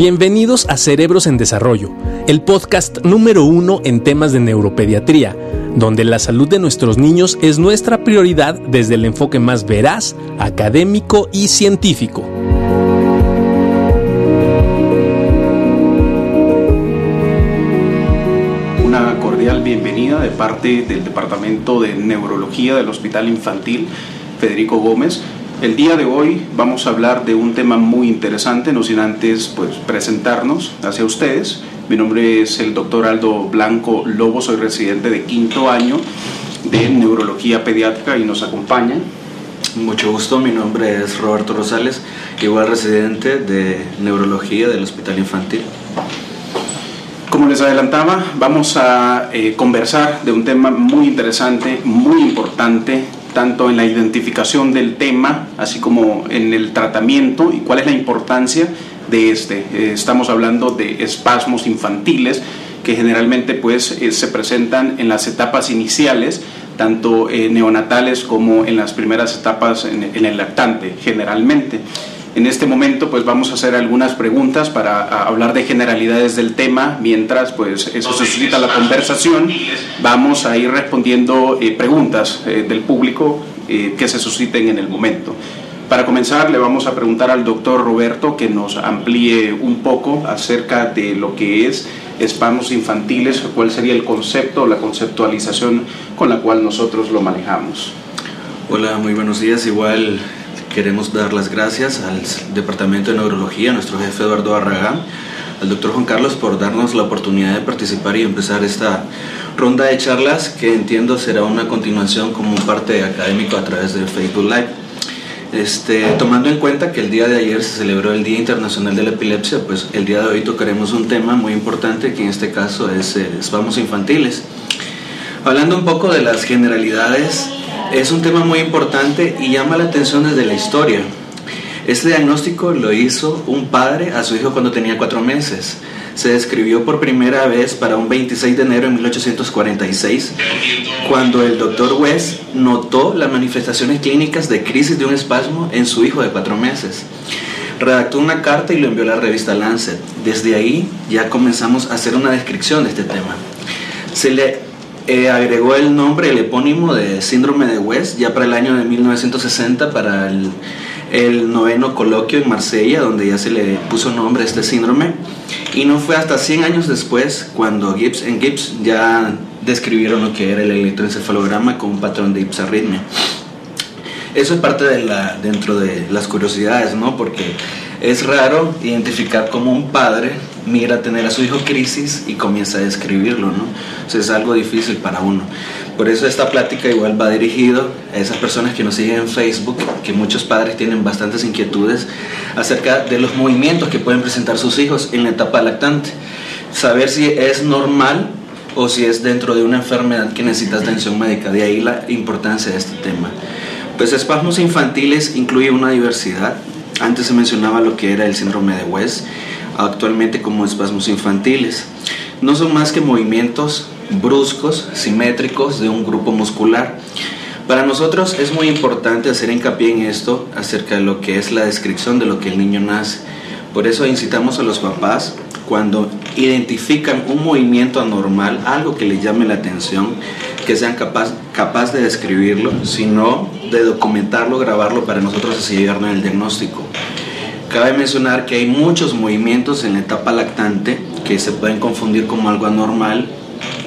Bienvenidos a Cerebros en Desarrollo, el podcast número uno en temas de neuropediatría, donde la salud de nuestros niños es nuestra prioridad desde el enfoque más veraz, académico y científico. Una cordial bienvenida de parte del Departamento de Neurología del Hospital Infantil Federico Gómez el día de hoy vamos a hablar de un tema muy interesante, no sin antes pues, presentarnos hacia ustedes. Mi nombre es el doctor Aldo Blanco Lobo, soy residente de quinto año de neurología pediátrica y nos acompaña. Mucho gusto, mi nombre es Roberto Rosales, igual residente de neurología del Hospital Infantil. Como les adelantaba, vamos a eh, conversar de un tema muy interesante, muy importante, tanto en la identificación del tema, así como en el tratamiento y cuál es la importancia de este. Eh, estamos hablando de espasmos infantiles que generalmente pues, eh, se presentan en las etapas iniciales, tanto eh, neonatales como en las primeras etapas en, en el lactante, generalmente. En este momento pues vamos a hacer algunas preguntas para hablar de generalidades del tema, mientras pues eso se suscita la conversación, vamos a ir respondiendo eh, preguntas eh, del público eh, que se susciten en el momento. Para comenzar le vamos a preguntar al doctor Roberto que nos amplíe un poco acerca de lo que es espasmos infantiles, cuál sería el concepto o la conceptualización con la cual nosotros lo manejamos. Hola, muy buenos días. Igual Queremos dar las gracias al Departamento de Neurología, a nuestro jefe Eduardo Barragán, al doctor Juan Carlos por darnos la oportunidad de participar y empezar esta ronda de charlas que entiendo será una continuación como parte académico a través de Facebook Live. Este, tomando en cuenta que el día de ayer se celebró el Día Internacional de la Epilepsia, pues el día de hoy tocaremos un tema muy importante que en este caso es eh, espasmos infantiles. Hablando un poco de las generalidades es un tema muy importante y llama la atención desde la historia. Este diagnóstico lo hizo un padre a su hijo cuando tenía cuatro meses. Se describió por primera vez para un 26 de enero de 1846, cuando el doctor West notó las manifestaciones clínicas de crisis de un espasmo en su hijo de cuatro meses. Redactó una carta y lo envió a la revista Lancet. Desde ahí ya comenzamos a hacer una descripción de este tema. Se le eh, agregó el nombre, el epónimo de síndrome de West, ya para el año de 1960, para el, noveno coloquio en Marsella, donde ya se le puso nombre a este síndrome. Y no fue hasta 100 años después cuando Gibbs en Gibbs ya describieron lo que era el electroencefalograma con un patrón de ipsarritmia. Eso es parte de la, dentro de las curiosidades, ¿no? Porque es raro identificar como un padre mira tener a su hijo crisis y comienza a describirlo, ¿no? O sea, es algo difícil para uno. Por eso esta plática igual va dirigido a esas personas que nos siguen en Facebook, que muchos padres tienen bastantes inquietudes acerca de los movimientos que pueden presentar sus hijos en la etapa lactante. Saber si es normal o si es dentro de una enfermedad que necesita atención médica. De ahí la importancia de este tema. Pues espasmos infantiles incluye una diversidad antes se mencionaba lo que era el síndrome de West, actualmente como espasmos infantiles. No son más que movimientos bruscos, simétricos de un grupo muscular. Para nosotros es muy importante hacer hincapié en esto acerca de lo que es la descripción de lo que el niño nace. Por eso incitamos a los papás cuando identifican un movimiento anormal, algo que les llame la atención, que sean capaz, capaz de describirlo, sino de documentarlo, grabarlo para nosotros así llegar el diagnóstico. Cabe mencionar que hay muchos movimientos en la etapa lactante que se pueden confundir como algo anormal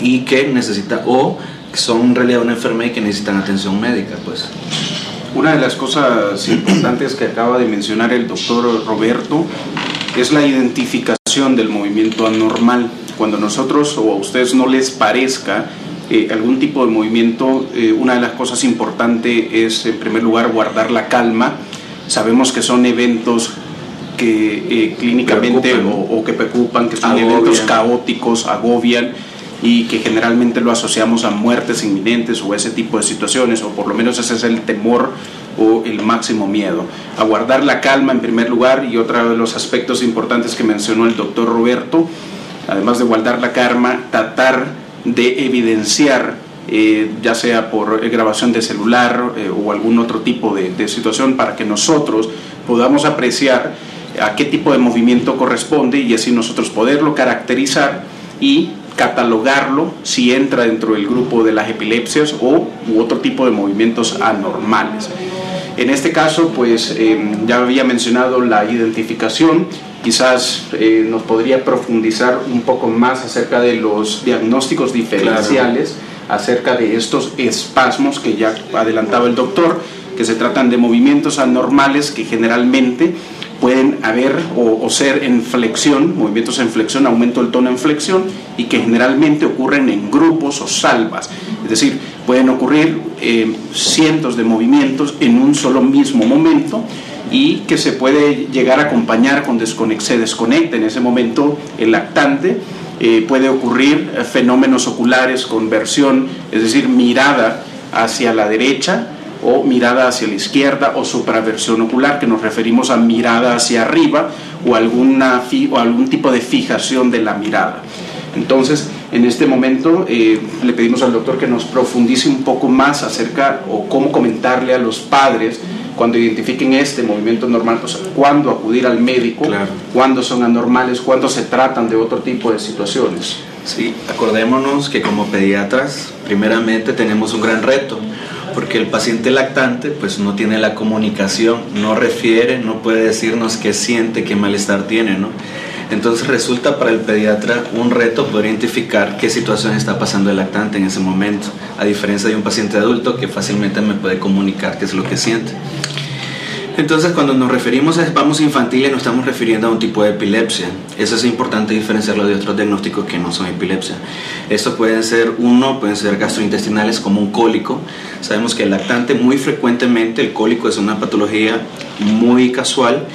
y que necesita o son realidad una enfermedad y que necesitan atención médica, pues. Una de las cosas importantes que acaba de mencionar el doctor Roberto es la identificación del movimiento anormal. Cuando nosotros o a ustedes no les parezca eh, algún tipo de movimiento, eh, una de las cosas importantes es, en primer lugar, guardar la calma. Sabemos que son eventos que eh, clínicamente o, que preocupan, que son eventos caóticos, agobian y que generalmente lo asociamos a muertes inminentes o ese tipo de situaciones, o por lo menos ese es el temor o el máximo miedo. A guardar la calma en primer lugar y otro de los aspectos importantes que mencionó el doctor Roberto, además de guardar la calma, tratar de evidenciar, eh, ya sea por grabación de celular eh, o algún otro tipo de, situación, para que nosotros podamos apreciar a qué tipo de movimiento corresponde y así nosotros poderlo caracterizar y catalogarlo si entra dentro del grupo de las epilepsias o u otro tipo de movimientos anormales. En este caso, pues em, ya había mencionado la identificación, quizás eh, nos podría profundizar un poco más acerca de los diagnósticos diferenciales, acerca de estos espasmos que ya adelantaba el doctor, que se tratan de movimientos anormales que generalmente pueden haber o, ser en flexión, movimientos en flexión, aumento del tono en flexión, y que generalmente ocurren en grupos o salvas. Es decir, pueden ocurrir eh, cientos de movimientos en un solo mismo momento y que se puede llegar a acompañar con desconecte, se desconecta en ese momento el lactante. Eh, puede ocurrir eh, fenómenos oculares con versión, es decir, mirada hacia la derecha, o mirada hacia la izquierda o supraversión ocular, que nos referimos a mirada hacia arriba o, alguna o algún tipo de fijación de la mirada. Entonces, en este momento eh, le pedimos al doctor que nos profundice un poco más acerca o cómo comentarle a los padres cuando identifiquen este movimiento normal, o sea, cuándo acudir al médico, cuándo son anormales, cuándo se tratan de otro tipo de situaciones. Sí, acordémonos que como pediatras, primeramente tenemos un gran reto porque el paciente lactante pues no tiene la comunicación, no refiere, no puede decirnos qué siente, qué malestar tiene, ¿no? Entonces resulta para el pediatra un reto poder identificar qué situación está pasando el lactante en ese momento, a diferencia de un paciente adulto que fácilmente me puede comunicar qué es lo que siente. Entonces, cuando nos referimos a espasmos infantiles, nos estamos refiriendo a un tipo de epilepsia. Eso es importante diferenciarlo de otros diagnósticos que no son epilepsia. Estos pueden ser, uno, pueden ser gastrointestinales como un cólico. Sabemos que el lactante muy frecuentemente, el cólico es una patología muy casual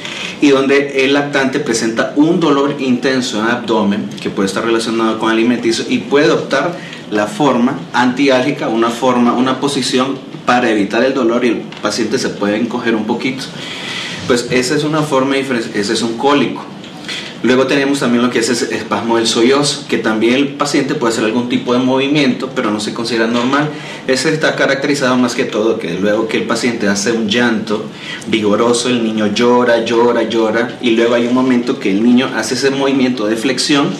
y donde el lactante presenta un dolor intenso en el abdomen que puede estar relacionado con alimenticio y puede adoptar la forma antiálgica, una forma, una posición para evitar el dolor y el paciente se puede encoger un poquito. Pues esa es una forma diferente, ese es un cólico. Luego tenemos también lo que es espasmo del sollozo, que también el paciente puede hacer algún tipo de movimiento, pero no se considera normal. Ese está caracterizado más que todo que luego que el paciente hace un llanto vigoroso, el niño llora, llora, llora, y luego hay un momento que el niño hace ese movimiento de flexión,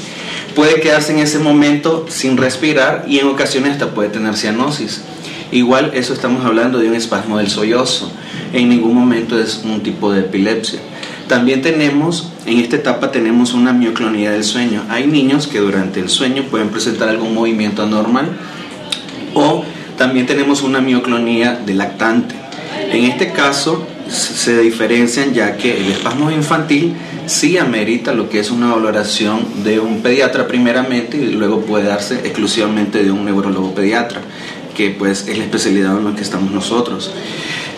puede quedarse en ese momento sin respirar y en ocasiones hasta puede tener cianosis. Igual eso estamos hablando de un espasmo del sollozo. En ningún momento es un tipo de epilepsia. También tenemos, en esta etapa tenemos una mioclonía del sueño. Hay niños que durante el sueño pueden presentar algún movimiento anormal o también tenemos una mioclonía del lactante. En este caso se diferencian ya que el espasmo infantil sí amerita lo que es una valoración de un pediatra primeramente y luego puede darse exclusivamente de un neurólogo pediatra que pues es la especialidad en la que estamos nosotros.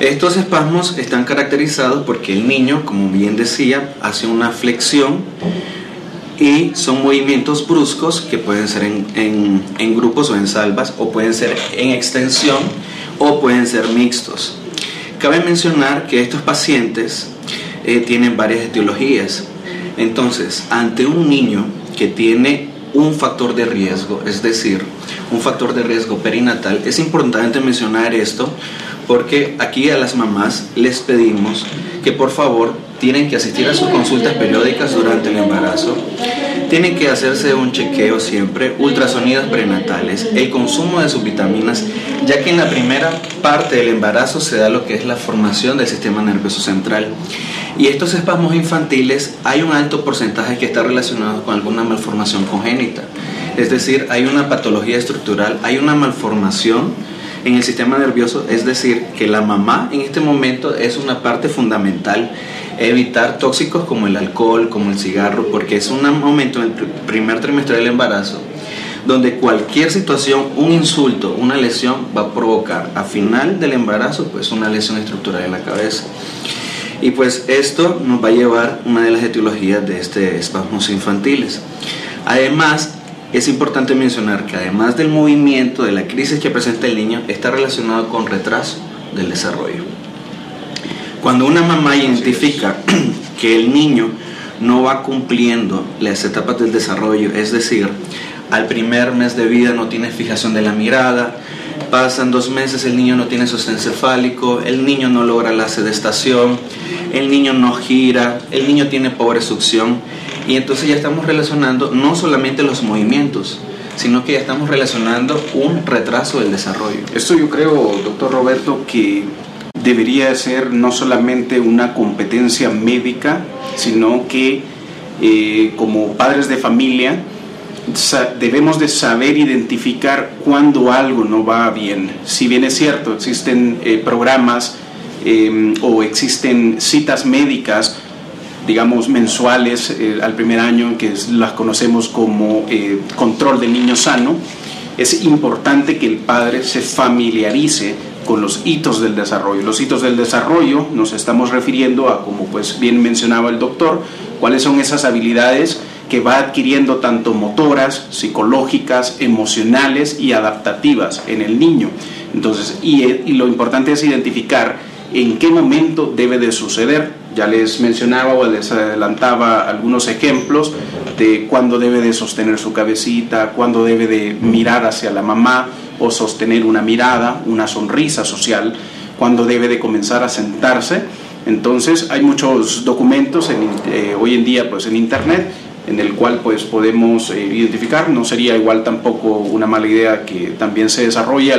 Estos espasmos están caracterizados porque el niño, como bien decía, hace una flexión y son movimientos bruscos que pueden ser en, en, grupos o en salvas o pueden ser en extensión o pueden ser mixtos. Cabe mencionar que estos pacientes eh, tienen varias etiologías. Entonces, ante un niño que tiene un factor de riesgo, es decir, un factor de riesgo perinatal. Es importante mencionar esto porque aquí a las mamás les pedimos que por favor tienen que asistir a sus consultas periódicas durante el embarazo, tienen que hacerse un chequeo siempre, ultrasonidos prenatales, el consumo de sus vitaminas, ya que en la primera parte del embarazo se da lo que es la formación del sistema nervioso central. Y estos espasmos infantiles hay un alto porcentaje que está relacionado con alguna malformación congénita. Es decir, hay una patología estructural, hay una malformación en el sistema nervioso, es decir, que la mamá en este momento es una parte fundamental evitar tóxicos como el alcohol, como el cigarro, porque es un momento en el primer trimestre del embarazo donde cualquier situación, un insulto, una lesión va a provocar a final del embarazo pues una lesión estructural en la cabeza. Y pues esto nos va a llevar una de las etiologías de este espasmos infantiles. Además, es importante mencionar que además del movimiento, de la crisis que presenta el niño, está relacionado con retraso del desarrollo. Cuando una mamá identifica que el niño no va cumpliendo las etapas del desarrollo, es decir, al primer mes de vida no tiene fijación de la mirada, pasan dos meses, el niño no tiene sostén cefálico, el niño no logra la sedestación, el niño no gira, el niño tiene pobre succión y entonces ya estamos relacionando no solamente los movimientos, sino que ya estamos relacionando un retraso del desarrollo. Esto yo creo, doctor Roberto, que debería ser no solamente una competencia médica, sino que eh, como padres de familia debemos de saber identificar cuando algo no va bien. Si bien es cierto, existen eh, programas em, o existen citas médicas, digamos, mensuales eh, al primer año, que las conocemos como control del niño sano, es importante que el padre se familiarice con los hitos del desarrollo. Los hitos del desarrollo nos estamos refiriendo a, como pues bien mencionaba el doctor, cuáles son esas habilidades que va adquiriendo tanto motoras, psicológicas, emocionales y adaptativas en el niño. Entonces, y, y lo importante es identificar en qué momento debe de suceder. Ya les mencionaba o les adelantaba algunos ejemplos de cuándo debe de sostener su cabecita, cuándo debe de mirar hacia la mamá, o sostener una mirada, una sonrisa social, cuando debe de comenzar a sentarse. Entonces hay muchos documentos eh, hoy en día pues en internet en el cual pues podemos eh, identificar, no sería igual tampoco una mala idea que también se desarrolle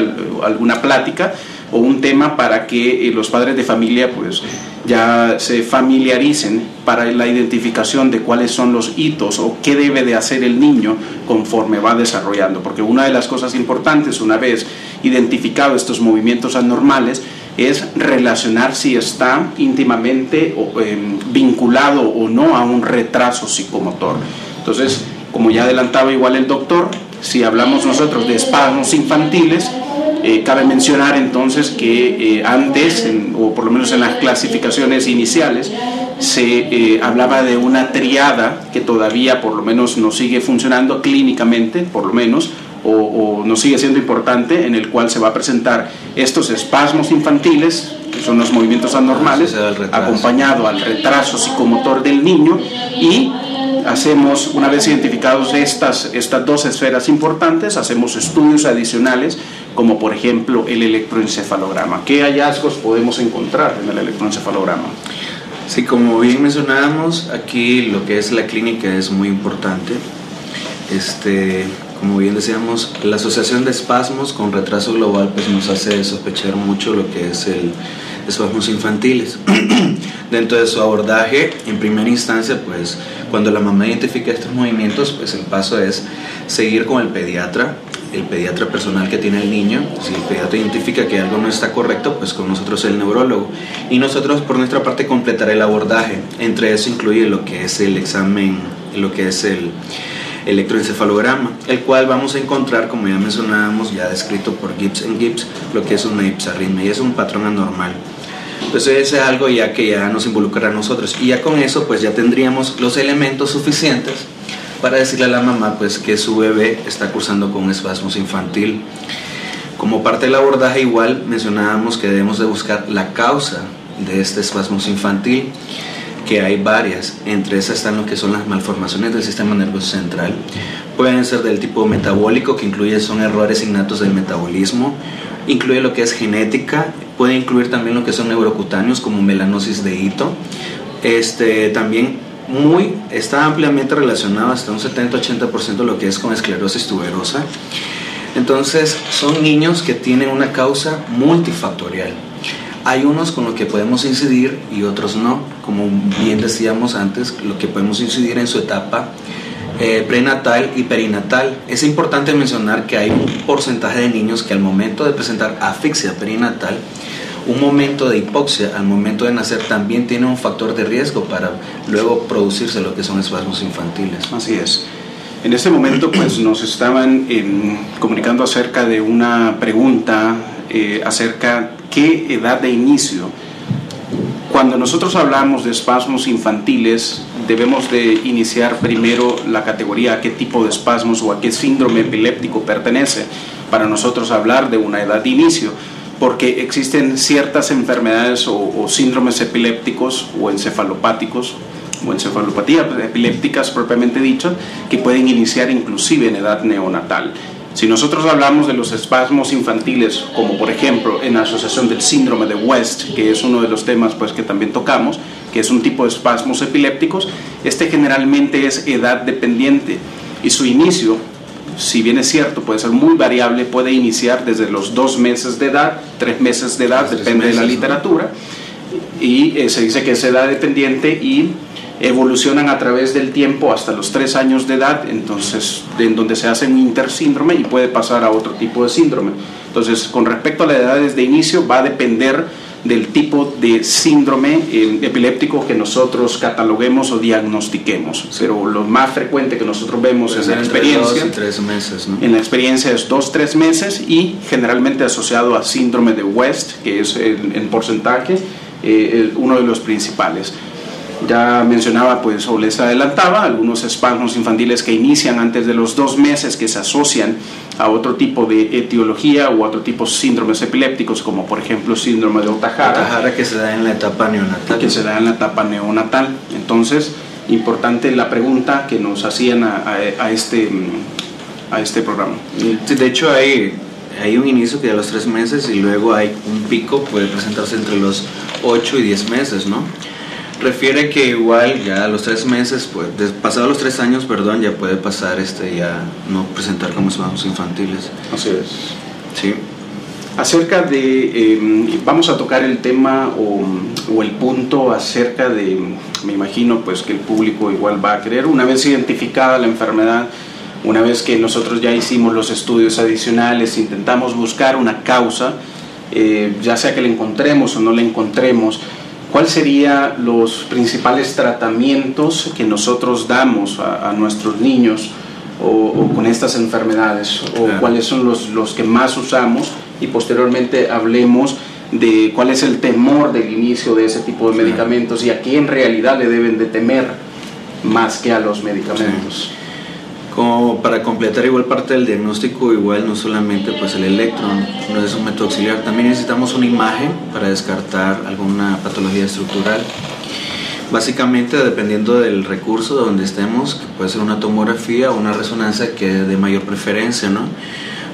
alguna plática o un tema para que eh, los padres de familia pues ya se familiaricen para la identificación de cuáles son los hitos o qué debe de hacer el niño conforme va desarrollando. Porque una de las cosas importantes, una vez identificado estos movimientos anormales, es relacionar si está íntimamente em, vinculado o no a un retraso psicomotor. Entonces, como ya adelantaba igual el doctor, si hablamos nosotros de espasmos infantiles, eh, cabe mencionar entonces que eh, antes, o por lo menos en las clasificaciones iniciales, se eh, hablaba de una triada que todavía por lo menos no sigue funcionando clínicamente, por lo menos, o, o no sigue siendo importante, en el cual se va a presentar estos espasmos infantiles, que son los movimientos anormales, acompañado al retraso psicomotor del niño y hacemos, una vez identificados estas, estas dos esferas importantes, hacemos estudios adicionales como por ejemplo el electroencefalograma. ¿Qué hallazgos podemos encontrar en el electroencefalograma? Sí, como bien mencionábamos, aquí lo que es la clínica es muy importante. Este, como bien decíamos, la asociación de espasmos con retraso global pues nos hace sospechar mucho lo que es el espasmos infantiles. Dentro de su abordaje, en primera instancia, pues cuando la mamá identifica estos movimientos, pues el paso es seguir con el pediatra el pediatra personal que tiene el niño. Si el pediatra identifica que algo no está correcto, pues con nosotros el neurólogo. Y nosotros por nuestra parte completar el abordaje. Entre eso incluye lo que es el examen, lo que es el electroencefalograma, el cual vamos a encontrar, como ya mencionábamos, ya descrito por Gibbs en Gibbs, lo que es una ipsarritmia y es un patrón anormal. Entonces ese es algo ya que ya nos involucra a nosotros y ya con eso pues ya tendríamos los elementos suficientes para decirle a la mamá pues que su bebé está cursando con espasmos infantil. Como parte del abordaje igual mencionábamos que debemos de buscar la causa de este espasmos infantil, que hay varias, entre esas están lo que son las malformaciones del sistema nervioso central, pueden ser del tipo metabólico, que incluye son errores innatos del metabolismo, incluye lo que es genética, puede incluir también lo que son neurocutáneos como melanosis de hito, este, también muy, está ampliamente relacionado hasta un 70-80% lo que es con esclerosis tuberosa. Entonces, son niños que tienen una causa multifactorial. Hay unos con los que podemos incidir y otros no. Como bien decíamos antes, lo que podemos incidir en su etapa eh, prenatal y perinatal. Es importante mencionar que hay un porcentaje de niños que al momento de presentar asfixia perinatal un momento de hipoxia al momento de nacer también tiene un factor de riesgo para luego producirse lo que son espasmos infantiles. Así es. En este momento pues nos estaban em, comunicando acerca de una pregunta eh, acerca qué edad de inicio. Cuando nosotros hablamos de espasmos infantiles debemos de iniciar primero la categoría a qué tipo de espasmos o a qué síndrome epiléptico pertenece para nosotros hablar de una edad de inicio porque existen ciertas enfermedades o, síndromes epilépticos o encefalopáticos o encefalopatías epilépticas propiamente dichas que pueden iniciar inclusive en edad neonatal. Si nosotros hablamos de los espasmos infantiles, como por ejemplo en la asociación del síndrome de West, que es uno de los temas pues, que también tocamos, que es un tipo de espasmos epilépticos, este generalmente es edad dependiente y su inicio, si bien es cierto, puede ser muy variable, puede iniciar desde los dos meses de edad, tres meses de edad, depende de la literatura, y eh, se dice que es edad dependiente y evolucionan a través del tiempo hasta los tres años de edad, entonces en donde se hace un intersíndrome y puede pasar a otro tipo de síndrome. Entonces, con respecto a las edades de inicio, va a depender del tipo de síndrome eh, epiléptico que nosotros cataloguemos o diagnostiquemos. Pero lo más frecuente que nosotros vemos en la experiencia, meses, en la experiencia es dos, tres meses y generalmente asociado a síndrome de West, que es en, porcentaje eh, uno de los principales. Ya mencionaba, pues, o les adelantaba, algunos espasmos infantiles que inician antes de los dos meses que se asocian a otro tipo de etiología o a otro tipo de síndromes epilépticos, como por ejemplo síndrome de Otajara. Otajara que se da en la etapa neonatal. Que se da en la etapa neonatal. Entonces, importante la pregunta que nos hacían a, este, a este programa. de hecho, hay, hay un inicio que a los tres meses y luego hay un pico, puede presentarse entre los 8 y 10 meses, ¿no? Refiere que igual ya a los tres meses, pues, pasado los tres años, perdón, ya puede pasar este, ya no presentar como espasmos infantiles. Así es. Sí. Acerca de, em, vamos a tocar el tema o, o, el punto acerca de, me imagino pues que el público igual va a querer, una vez identificada la enfermedad, una vez que nosotros ya hicimos los estudios adicionales, intentamos buscar una causa, eh, ya sea que la encontremos o no la encontremos, ¿Cuáles serían los principales tratamientos que nosotros damos a, nuestros niños o, con estas enfermedades? ¿O cuáles son los, los que más usamos? Y posteriormente hablemos de cuál es el temor del inicio de ese tipo de medicamentos y a qué en realidad le deben de temer más que a los medicamentos. Como para completar igual parte del diagnóstico, igual no solamente pues el electron no es un método auxiliar, también necesitamos una imagen para descartar alguna patología estructural. Básicamente dependiendo del recurso donde estemos, que puede ser una tomografía o una resonancia que de mayor preferencia, ¿no?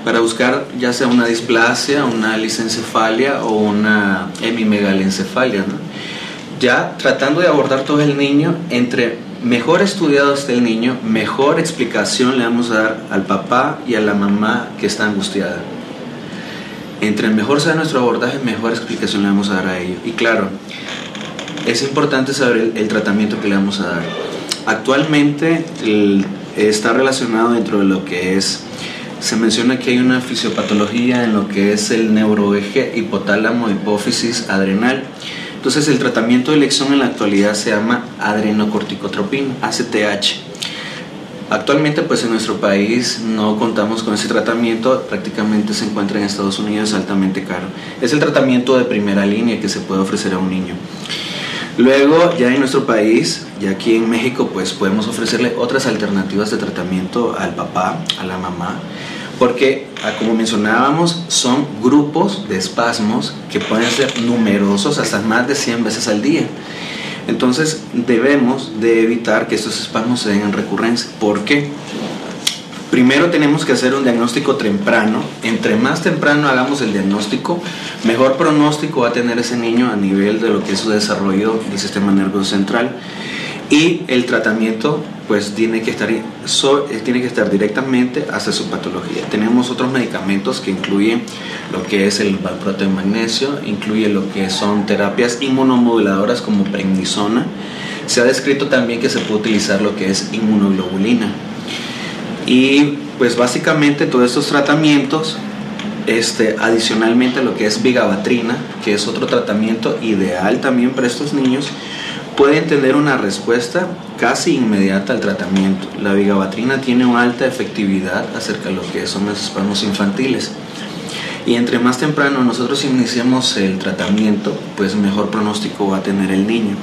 Para buscar ya sea una displasia, una licencefalia o una hemimegalencefalia, ¿no? Ya tratando de abordar todo el niño entre mejor estudiado esté el niño, mejor explicación le vamos a dar al papá y a la mamá que está angustiada. Entre mejor sea nuestro abordaje, mejor explicación le vamos a dar a ellos. Y claro, es importante saber el, tratamiento que le vamos a dar. Actualmente está relacionado dentro de lo que es, se menciona que hay una fisiopatología en lo que es el neuroeje hipotálamo hipófisis adrenal entonces el tratamiento de elección en la actualidad se llama adrenocorticotropin, ACTH. Actualmente pues en nuestro país no contamos con ese tratamiento, prácticamente se encuentra en Estados Unidos altamente caro. Es el tratamiento de primera línea que se puede ofrecer a un niño. Luego ya en nuestro país, ya aquí en México pues podemos ofrecerle otras alternativas de tratamiento al papá, a la mamá porque, ah, como mencionábamos, son grupos de espasmos que pueden ser numerosos hasta más de 100 veces al día. Entonces debemos de evitar que estos espasmos se den en recurrencia. ¿Por qué? Primero tenemos que hacer un diagnóstico temprano. Entre más temprano hagamos el diagnóstico, mejor pronóstico va a tener ese niño a nivel de lo que es su desarrollo del sistema nervioso central. Y el tratamiento pues tiene que estar, eh, tiene que estar directamente hacia su patología. Tenemos otros medicamentos que incluyen lo que es el valproato de magnesio, incluye lo que son terapias inmunomoduladoras como prednisona. Se ha descrito también que se puede utilizar lo que es inmunoglobulina. Y pues básicamente todos estos tratamientos, este, adicionalmente lo que es vigabatrina, que es otro tratamiento ideal también para estos niños, pueden tener una respuesta casi inmediata al tratamiento. La vigabatrina tiene una alta efectividad acerca de lo que son los espasmos infantiles. Y entre más temprano nosotros iniciemos el tratamiento, pues mejor pronóstico va a tener el niño.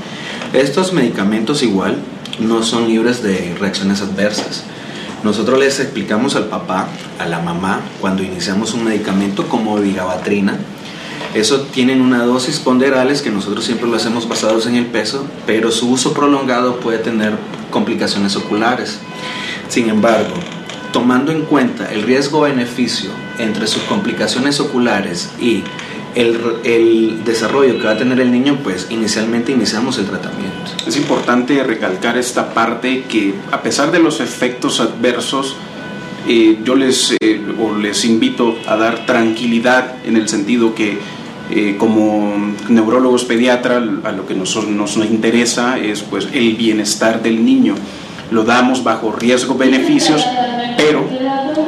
Estos medicamentos igual no son libres de reacciones adversas. Nosotros les explicamos al papá, a la mamá, cuando iniciamos un medicamento como vigabatrina, eso tienen una dosis ponderales que nosotros siempre lo hacemos basados en el peso, pero su uso prolongado puede tener complicaciones oculares. Sin embargo, tomando en cuenta el riesgo-beneficio entre sus complicaciones oculares y el, el, desarrollo que va a tener el niño, pues inicialmente iniciamos el tratamiento. Es importante recalcar esta parte que a pesar de los efectos adversos, eh, yo les, eh, les invito a dar tranquilidad en el sentido que eh, como neurólogos pediatras a lo que nos, nos, interesa es pues el bienestar del niño. Lo damos bajo riesgo-beneficios, pero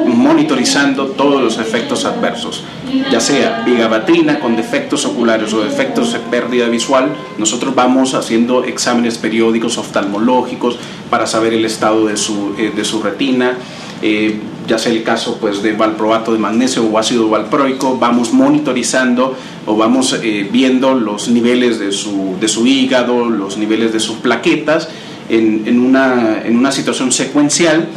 monitorizando todos los efectos adversos, ya sea vigabatrina con defectos oculares o defectos de pérdida visual, nosotros vamos haciendo exámenes periódicos oftalmológicos para saber el estado de su, de su retina, eh, ya sea el caso pues, de valproato de magnesio o ácido valproico, vamos monitorizando o vamos eh, viendo los niveles de su, de su, hígado, los niveles de sus plaquetas en, en, una, en una, situación secuencial.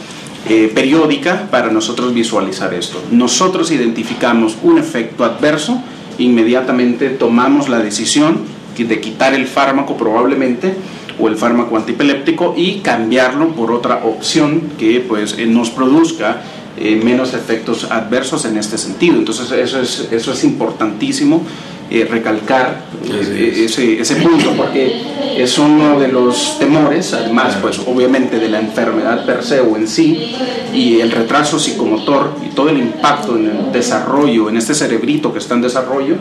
Eh, periódica para nosotros visualizar esto. Nosotros identificamos un efecto adverso, inmediatamente tomamos la decisión de quitar el fármaco probablemente o el fármaco antipeléptico y cambiarlo por otra opción que pues eh, nos produzca eh, menos efectos adversos en este sentido. Entonces eso es, eso es importantísimo eh, recalcar ese, ese, punto porque es uno de los temores, además pues obviamente de la enfermedad per se o en sí y el retraso psicomotor y todo el impacto en el desarrollo, en este cerebrito que está en desarrollo,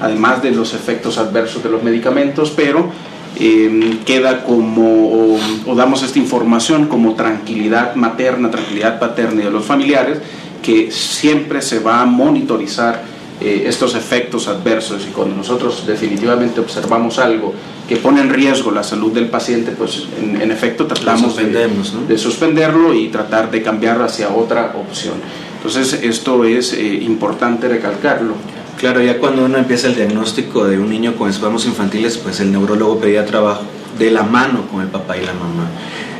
además de los efectos adversos de los medicamentos, pero Em, queda como, o, damos esta información como tranquilidad materna, tranquilidad paterna de los familiares, que siempre se va a monitorizar eh, estos efectos adversos y cuando nosotros definitivamente observamos algo que pone en riesgo la salud del paciente, pues en, efecto tratamos de, de, suspenderlo y tratar de cambiar hacia otra opción. Entonces esto es eh, importante recalcarlo. Claro, ya cuando uno empieza el diagnóstico de un niño con espasmos infantiles, pues el neurólogo pedía trabajo de la mano con el papá y la mamá.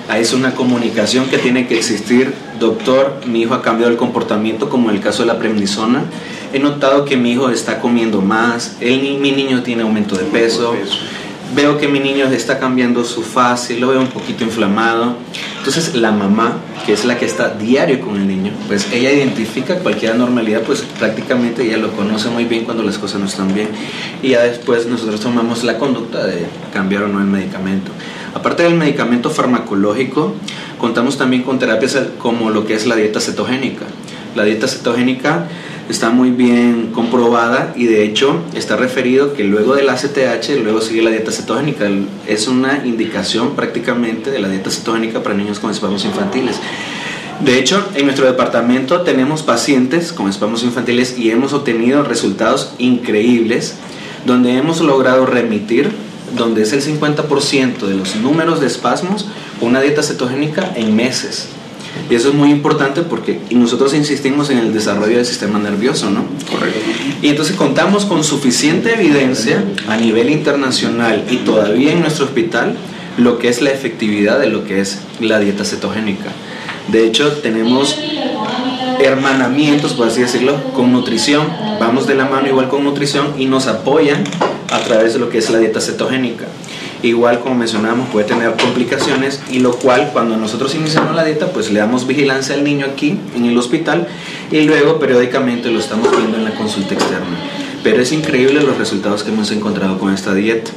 Ahí es una comunicación que tiene que existir. Doctor, mi hijo ha cambiado el comportamiento, como en el caso de la prednisona. He notado que mi hijo está comiendo más, el, mi niño tiene aumento de peso veo que mi niño está cambiando su fase, lo veo un poquito inflamado. Entonces la mamá, que es la que está diario con el niño, pues ella identifica cualquier anormalidad, pues prácticamente ella lo conoce muy bien cuando las cosas no están bien. Y ya después nosotros tomamos la conducta de cambiar o no el medicamento. Aparte del medicamento farmacológico, contamos también con terapias como lo que es la dieta cetogénica. La dieta cetogénica está muy bien comprobada y de hecho está referido que luego del ACTH luego sigue la dieta cetogénica. Es una indicación prácticamente de la dieta cetogénica para niños con espasmos infantiles. De hecho, en nuestro departamento tenemos pacientes con espasmos infantiles y hemos obtenido resultados increíbles donde hemos logrado remitir, donde es el 50% de los números de espasmos, una dieta cetogénica en meses. Y eso es muy importante porque nosotros insistimos en el desarrollo del sistema nervioso, ¿no? Correcto. Y entonces contamos con suficiente evidencia a nivel internacional y todavía en nuestro hospital lo que es la efectividad de lo que es la dieta cetogénica. De hecho, tenemos hermanamientos, por así decirlo, con nutrición. Vamos de la mano igual con nutrición y nos apoyan a través de lo que es la dieta cetogénica. Igual, como mencionamos, puede tener complicaciones y lo cual cuando nosotros iniciamos la dieta, pues le damos vigilancia al niño aquí en el hospital y luego periódicamente lo estamos viendo en la consulta externa. Pero es increíble los resultados que hemos encontrado con esta dieta.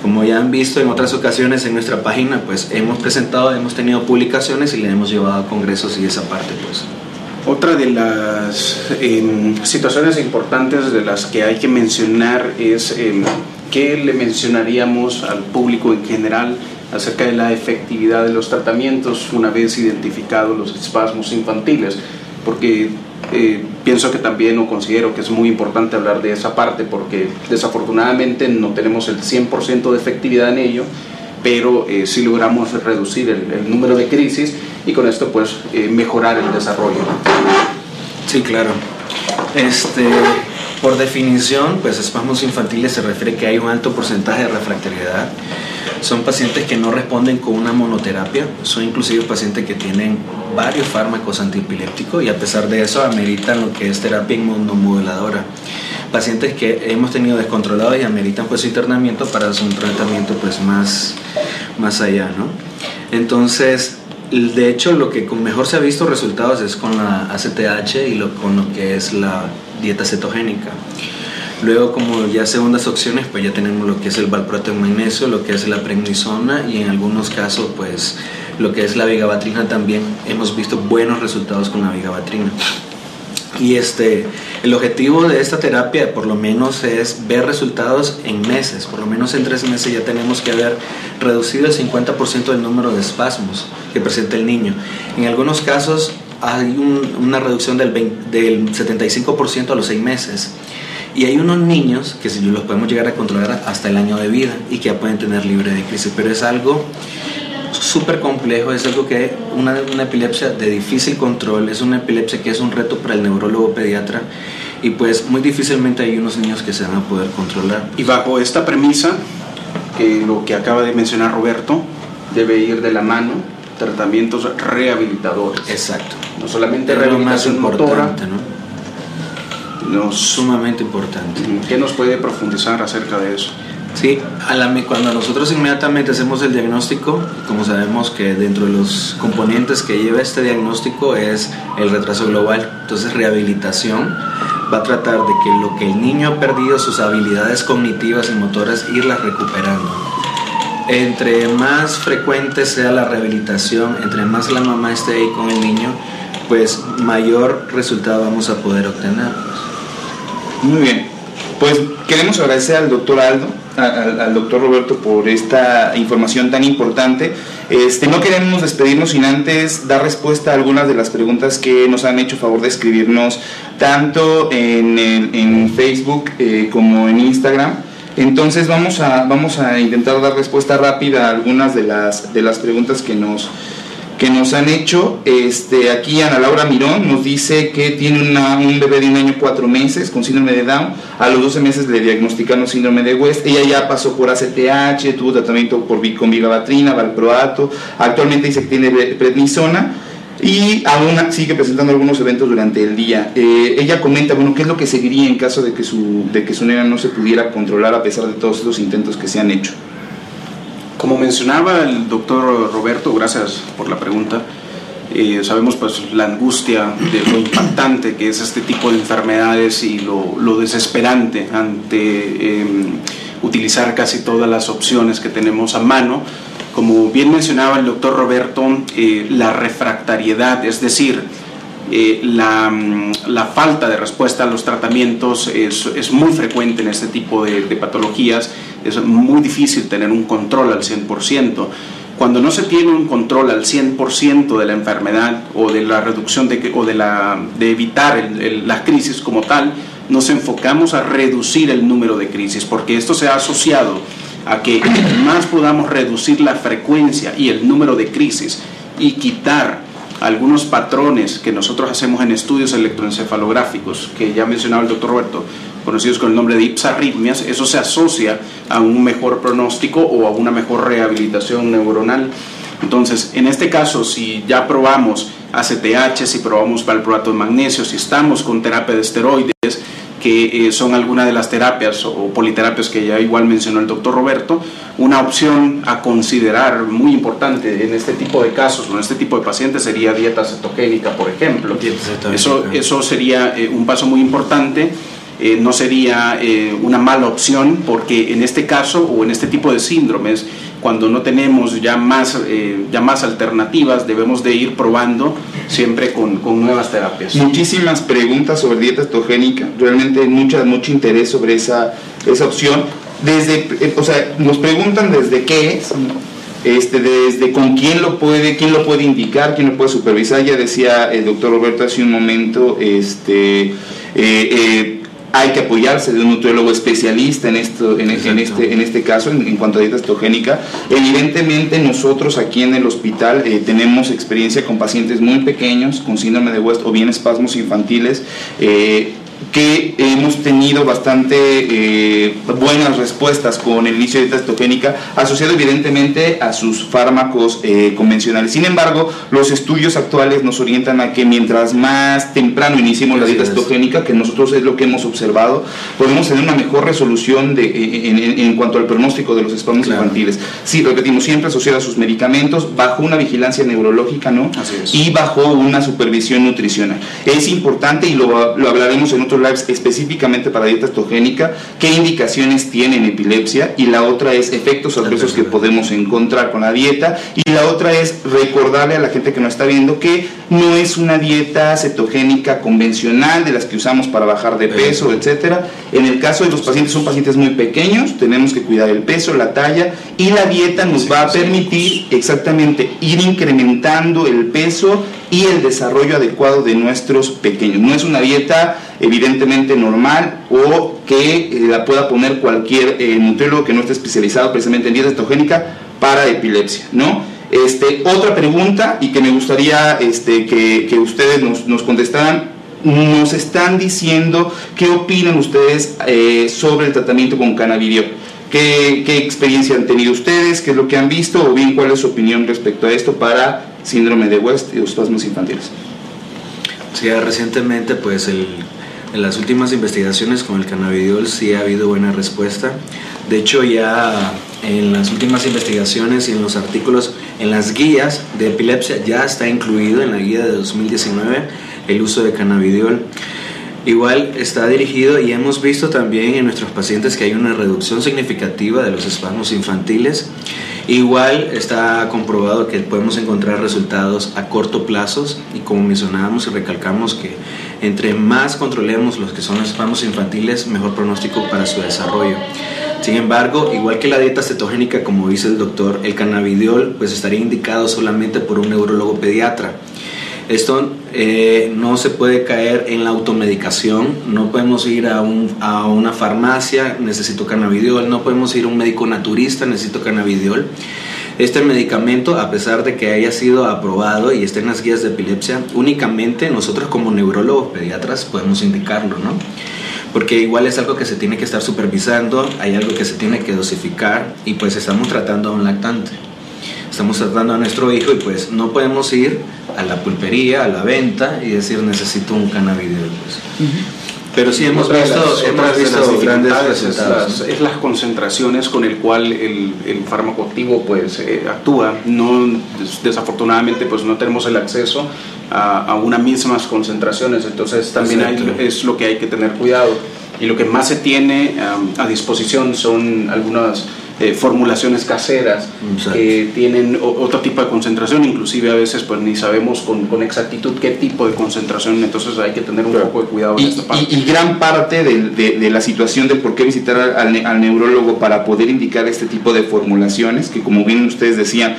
Como ya han visto en otras ocasiones en nuestra página, pues hemos presentado, hemos tenido publicaciones y le hemos llevado a congresos y esa parte pues. Otra de las em, situaciones importantes de las que hay que mencionar es em, ¿qué le mencionaríamos al público en general acerca de la efectividad de los tratamientos una vez identificados los espasmos infantiles? Porque eh, pienso que también o considero que es muy importante hablar de esa parte porque desafortunadamente no tenemos el 100% de efectividad en ello, pero eh, sí logramos reducir el, número de crisis y con esto pues eh, mejorar el desarrollo. Sí, claro. Este, por definición, pues espasmos infantiles se refiere que hay un alto porcentaje de refractariedad. Son pacientes que no responden con una monoterapia, son inclusive pacientes que tienen varios fármacos antiepilépticos y a pesar de eso ameritan lo que es terapia inmunomoduladora. Pacientes que hemos tenido descontrolados y ameritan pues internamiento para hacer un tratamiento pues más, más allá, ¿no? Entonces, de hecho, lo que mejor se ha visto resultados es con la ACTH y lo, con lo que es la dieta cetogénica. Luego, como ya segundas opciones, pues ya tenemos lo que es el valproato en magnesio, lo que es la prednisona y en algunos casos, pues lo que es la vigabatrina también hemos visto buenos resultados con la vigabatrina. Y este, el objetivo de esta terapia por lo menos es ver resultados en meses, por lo menos en tres meses ya tenemos que haber reducido el 50% del número de espasmos que presenta el niño. En algunos casos hay una reducción del, del 75% a los seis meses. Y hay unos niños que si los podemos llegar a controlar hasta el año de vida y que ya pueden tener libre de crisis, pero es algo súper complejo, es algo que una, una epilepsia de difícil control, es una epilepsia que es un reto para el neurólogo pediatra y pues muy difícilmente hay unos niños que se van a poder controlar. Y bajo esta premisa, que lo que acaba de mencionar Roberto, debe ir de la mano tratamientos rehabilitadores. Exacto. No solamente rehabilitación motora, ¿no? sumamente importante. ¿Qué nos puede profundizar acerca de eso? Sí, a la, cuando nosotros inmediatamente hacemos el diagnóstico, como sabemos que dentro de los componentes que lleva este diagnóstico es el retraso global, entonces rehabilitación va a tratar de que lo que el niño ha perdido, sus habilidades cognitivas y motoras, irlas recuperando. Entre más frecuente sea la rehabilitación, entre más la mamá esté ahí con el niño, pues mayor resultado vamos a poder obtener. Muy bien, pues queremos agradecer al doctor Aldo al, doctor Roberto por esta información tan importante. Este, no queremos despedirnos sin antes dar respuesta a algunas de las preguntas que nos han hecho favor de escribirnos tanto en, en Facebook eh, como en Instagram. Entonces vamos a, vamos a intentar dar respuesta rápida a algunas de las, de las preguntas que nos, que nos han hecho. Este, aquí Ana Laura Mirón nos dice que tiene un bebé de un año cuatro meses con síndrome de Down. A los 12 meses le diagnosticaron síndrome de West. Ella ya pasó por ACTH, tuvo tratamiento por, con vigabatrina, valproato. Actualmente dice que tiene prednisona y aún sigue presentando algunos eventos durante el día. Eh, ella comenta, bueno, qué es lo que seguiría en caso de que su, de que su nena no se pudiera controlar a pesar de todos los intentos que se han hecho. Como mencionaba el doctor Roberto, gracias por la pregunta, eh, sabemos pues la angustia de lo impactante que es este tipo de enfermedades y lo, desesperante ante em, utilizar casi todas las opciones que tenemos a mano. Como bien mencionaba el doctor Roberto, eh, la refractariedad, es decir, eh, la, la, falta de respuesta a los tratamientos es, es muy frecuente en este tipo de, de patologías es muy difícil tener un control al 100%. Cuando no se tiene un control al 100% de la enfermedad o de la reducción de, o de, la, de evitar la crisis como tal, nos enfocamos a reducir el número de crisis, porque esto se ha asociado a que más podamos reducir la frecuencia y el número de crisis y quitar algunos patrones que nosotros hacemos en estudios electroencefalográficos, que ya mencionaba el doctor Roberto, conocidos con el nombre de ipsarritmias, eso se asocia a un mejor pronóstico o a una mejor rehabilitación neuronal. Entonces, en este caso, si ya probamos ACTH, si probamos valproato de magnesio, si estamos con terapia de esteroides, que eh, son algunas de las terapias o politerapias que ya igual mencionó el doctor Roberto, una opción a considerar muy importante en este tipo de casos, en este tipo de pacientes, sería dieta cetogénica, por ejemplo. Eso, eso sería eh, un paso muy importante eh, no sería eh, una mala opción porque en este caso o en este tipo de síndromes, cuando no tenemos ya más, eh, ya más alternativas, debemos de ir probando siempre con, con, nuevas terapias. Muchísimas preguntas sobre dieta cetogénica, realmente mucha, mucho interés sobre esa, esa opción. Desde, o sea, nos preguntan desde qué es, este, desde con quién lo puede, quién lo puede indicar, quién lo puede supervisar. Ya decía el doctor Roberto hace un momento, este, hay que apoyarse de un nutriólogo especialista en, esto, en, este, en este caso, en, cuanto a dieta cetogénica. Evidentemente nosotros aquí en el hospital eh, tenemos experiencia con pacientes muy pequeños, con síndrome de West o bien espasmos infantiles. Eh, que hemos tenido bastante eh, buenas respuestas con el inicio de dieta cetogénica, asociado evidentemente a sus fármacos eh, convencionales. Sin embargo, los estudios actuales nos orientan a que mientras más temprano iniciemos la dieta cetogénica, que nosotros es lo que hemos observado, podemos tener una mejor resolución de, en, cuanto al pronóstico de los espasmos infantiles. Sí, repetimos, siempre asociado a sus medicamentos, bajo una vigilancia neurológica, ¿no? Y bajo una supervisión nutricional. Es importante, y lo, lo hablaremos en otro específicamente para dieta cetogénica, qué indicaciones tiene en epilepsia y la otra es efectos adversos que podemos encontrar con la dieta y la otra es recordarle a la gente que nos está viendo que no es una dieta cetogénica convencional de las que usamos para bajar de peso, etcétera. En el caso de los pacientes son pacientes muy pequeños, tenemos que cuidar el peso, la talla y la dieta nos va a permitir exactamente ir incrementando el peso y el desarrollo adecuado de nuestros pequeños. No es una dieta evidentemente normal o que eh, la pueda poner cualquier eh, nutriólogo que no esté especializado precisamente en dieta cetogénica para epilepsia, ¿no? Este, otra pregunta y que me gustaría este, que, ustedes nos, nos, contestaran, nos están diciendo qué opinan ustedes eh, sobre el tratamiento con cannabidiol. ¿Qué, ¿Qué experiencia han tenido ustedes? ¿Qué es lo que han visto? ¿O bien cuál es su opinión respecto a esto para síndrome de West y espasmos infantiles? Sí, recientemente pues en las últimas investigaciones con el cannabidiol sí ha habido buena respuesta. De hecho, ya en las últimas investigaciones y en los artículos, en las guías de epilepsia, ya está incluido en la guía de 2019 el uso de cannabidiol. Igual está dirigido y hemos visto también en nuestros pacientes que hay una reducción significativa de los espasmos infantiles. Igual está comprobado que podemos encontrar resultados a corto plazo y como mencionábamos y recalcamos que entre más controlemos los que son los espasmos infantiles, mejor pronóstico para su desarrollo. Sin embargo, igual que la dieta cetogénica, como dice el doctor, el cannabidiol pues estaría indicado solamente por un neurólogo pediatra. Esto eh, no se puede caer en la automedicación, no podemos ir a, a una farmacia, necesito cannabidiol, no podemos ir a un médico naturista, necesito cannabidiol. Este medicamento, a pesar de que haya sido aprobado y esté en las guías de epilepsia, únicamente nosotros como neurólogos pediatras podemos indicarlo, ¿no? Porque igual es algo que se tiene que estar supervisando, hay algo que se tiene que dosificar y pues estamos tratando a un lactante. Estamos tratando a nuestro hijo y pues no podemos ir a la pulpería, a la venta y decir necesito un cannabidiol. Pues. Pero sí hemos visto, hemos visto grandes resultados. Es las, concentraciones con el cual el, el fármaco activo pues eh, actúa. No, desafortunadamente pues no tenemos el acceso a, a unas mismas concentraciones, entonces también es lo que hay que tener cuidado. Y lo que más se tiene a disposición son algunas eh, formulaciones caseras que tienen otro tipo de concentración, inclusive a veces pues ni sabemos con, con, exactitud qué tipo de concentración, entonces hay que tener un poco de cuidado y, en esta parte. Y, gran parte de, de, la situación de por qué visitar al, al neurólogo para poder indicar este tipo de formulaciones, que como bien ustedes decían,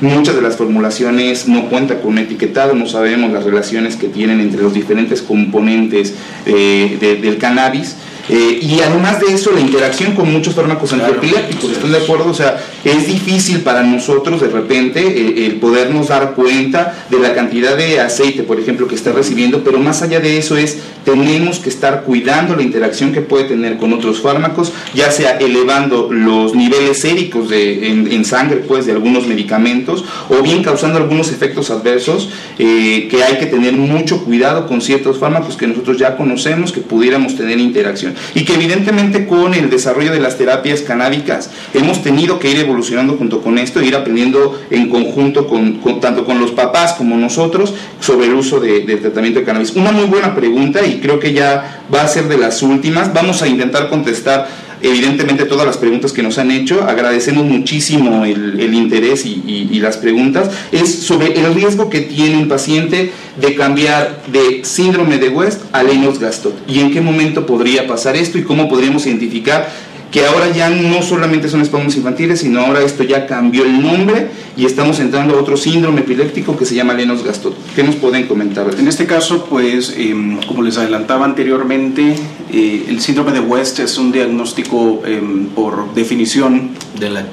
Muchas de las formulaciones no cuentan con un etiquetado, no sabemos las relaciones que tienen entre los diferentes componentes eh, del cannabis. Eh, y además de eso, la interacción con muchos fármacos antiepilépticos, ¿están de acuerdo? O sea, es difícil para nosotros de repente eh, el podernos dar cuenta de la cantidad de aceite, por ejemplo, que está recibiendo, pero más allá de eso es, tenemos que estar cuidando la interacción que puede tener con otros fármacos, ya sea elevando los niveles séricos de, en, sangre, pues, de algunos medicamentos, o bien causando algunos efectos adversos, eh, que hay que tener mucho cuidado con ciertos fármacos que nosotros ya conocemos que pudiéramos tener interacción. Y que evidentemente con el desarrollo de las terapias canábicas hemos tenido que ir evolucionando junto con esto, ir aprendiendo en conjunto con, tanto con los papás como nosotros sobre el uso de, del tratamiento de cannabis. Una muy buena pregunta y creo que ya va a ser de las últimas. Vamos a intentar contestar evidentemente todas las preguntas que nos han hecho, agradecemos muchísimo el, interés y, las preguntas, es sobre el riesgo que tiene un paciente de cambiar de síndrome de West a Lennox-Gastaut y en qué momento podría pasar esto y cómo podríamos identificar que ahora ya no solamente son espasmos infantiles, sino ahora esto ya cambió el nombre y estamos entrando a otro síndrome epiléptico que se llama Lennox-Gastaut. ¿Qué nos pueden comentar? En este caso, pues, em, como les adelantaba anteriormente, eh, el síndrome de West es un diagnóstico em, por definición,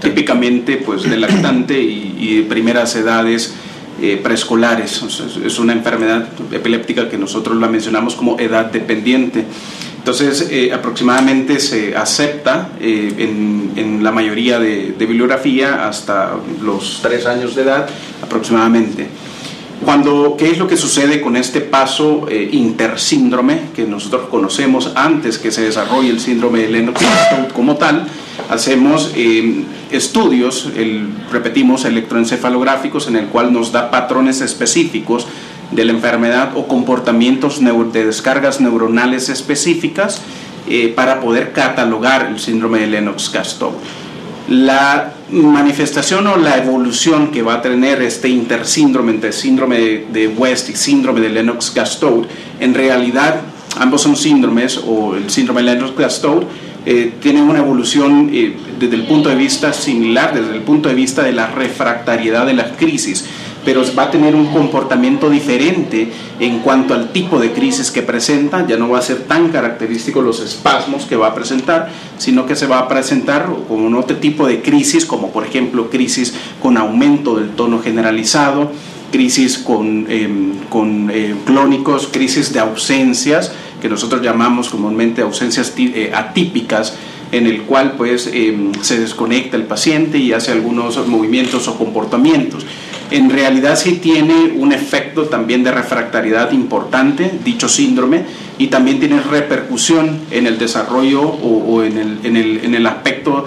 típicamente, pues, de lactante y, de primeras edades eh, preescolares. es una enfermedad epiléptica que nosotros la mencionamos como edad dependiente. Entonces, eh, aproximadamente se acepta eh, en, la mayoría de, bibliografía hasta los tres años de edad aproximadamente. Cuando, ¿Qué es lo que sucede con este paso intersíndrome que nosotros conocemos antes que se desarrolle el síndrome de Lennox-Gastaut como tal? hacemos eh, estudios, repetimos, electroencefalográficos en el cual nos da patrones específicos de la enfermedad o comportamientos de descargas neuronales específicas eh, para poder catalogar el síndrome de Lennox-Gastaut. La manifestación o la evolución que va a tener este intersíndrome entre síndrome de West y síndrome de Lennox-Gastaut, en realidad ambos son síndromes o el síndrome de Lennox-Gastaut eh, tienen una evolución eh, desde el punto de vista similar, desde el punto de vista de la refractariedad de las crisis, pero va a tener un comportamiento diferente en cuanto al tipo de crisis que presenta, ya no va a ser tan característico los espasmos que va a presentar, sino que se va a presentar con otro tipo de crisis, como por ejemplo crisis con aumento del tono generalizado, crisis con, em, con eh, clónicos, crisis de ausencias, que nosotros llamamos comúnmente ausencias eh, atípicas, en el cual pues em, se desconecta el paciente y hace algunos movimientos o comportamientos. En realidad sí tiene un efecto también de refractariedad importante, dicho síndrome, y también tiene repercusión en el desarrollo o, en, el, en, el, en, el, aspecto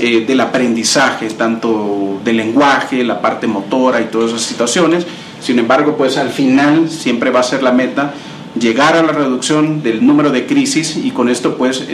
eh, del aprendizaje, tanto del lenguaje, la parte motora y todas esas situaciones. Sin embargo, pues al final siempre va a ser la meta llegar a la reducción del número de crisis y con esto pues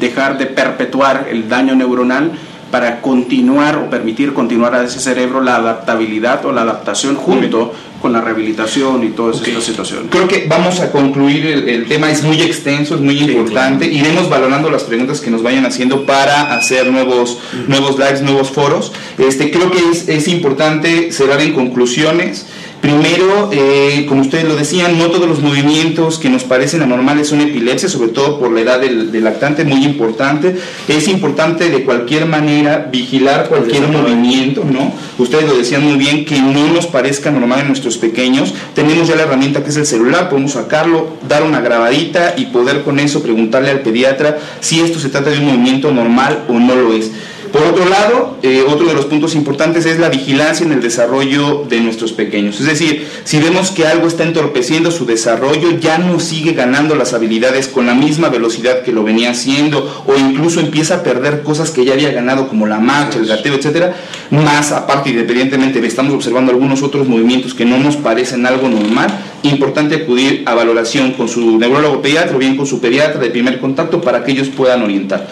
dejar de perpetuar el daño neuronal para continuar o permitir continuar a ese cerebro la adaptabilidad o la adaptación junto con la rehabilitación y todas estas situaciones. Creo que vamos a concluir el, tema, es muy extenso, es muy importante, iremos valorando las preguntas que nos vayan haciendo para hacer nuevos, nuevos lives, nuevos foros. Este, creo que es, es importante cerrar en conclusiones. Primero, eh, como ustedes lo decían, no todos los movimientos que nos parecen anormales son epilepsia, sobre todo por la edad del, lactante, muy importante. Es importante de cualquier manera vigilar cualquier movimiento, ¿no? Ustedes lo decían muy bien, que no nos parezca normal en nuestros pequeños. Tenemos ya la herramienta que es el celular, podemos sacarlo, dar una grabadita y poder con eso preguntarle al pediatra si esto se trata de un movimiento normal o no lo es. Por otro lado, eh, otro de los puntos importantes es la vigilancia en el desarrollo de nuestros pequeños. Es decir, si vemos que algo está entorpeciendo su desarrollo, ya no sigue ganando las habilidades con la misma velocidad que lo venía haciendo, o incluso empieza a perder cosas que ya había ganado, como la marcha, el gateo, etcétera. Más aparte, independientemente, estamos observando algunos otros movimientos que no nos parecen algo normal. Importante acudir a valoración con su neurólogo pediatra o bien con su pediatra de primer contacto para que ellos puedan orientar.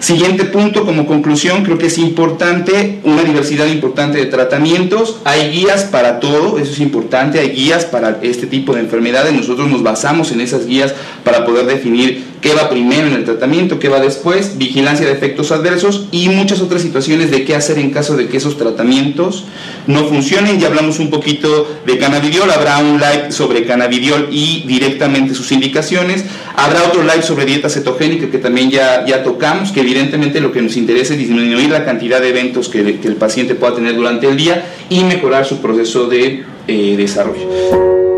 Siguiente punto, como conclusión, creo que es importante una diversidad importante de tratamientos. Hay guías para todo, eso es importante, hay guías para este tipo de enfermedades. Nosotros nos basamos en esas guías para poder definir qué va primero en el tratamiento, qué va después, vigilancia de efectos adversos y muchas otras situaciones de qué hacer en caso de que esos tratamientos no funcionen. Ya hablamos un poquito de cannabidiol, habrá un live sobre cannabidiol y directamente sus indicaciones. Habrá otro live sobre dieta cetogénica que también ya, ya tocamos, que evidentemente lo que nos interesa es disminuir la cantidad de eventos que, el paciente pueda tener durante el día y mejorar su proceso de eh, desarrollo.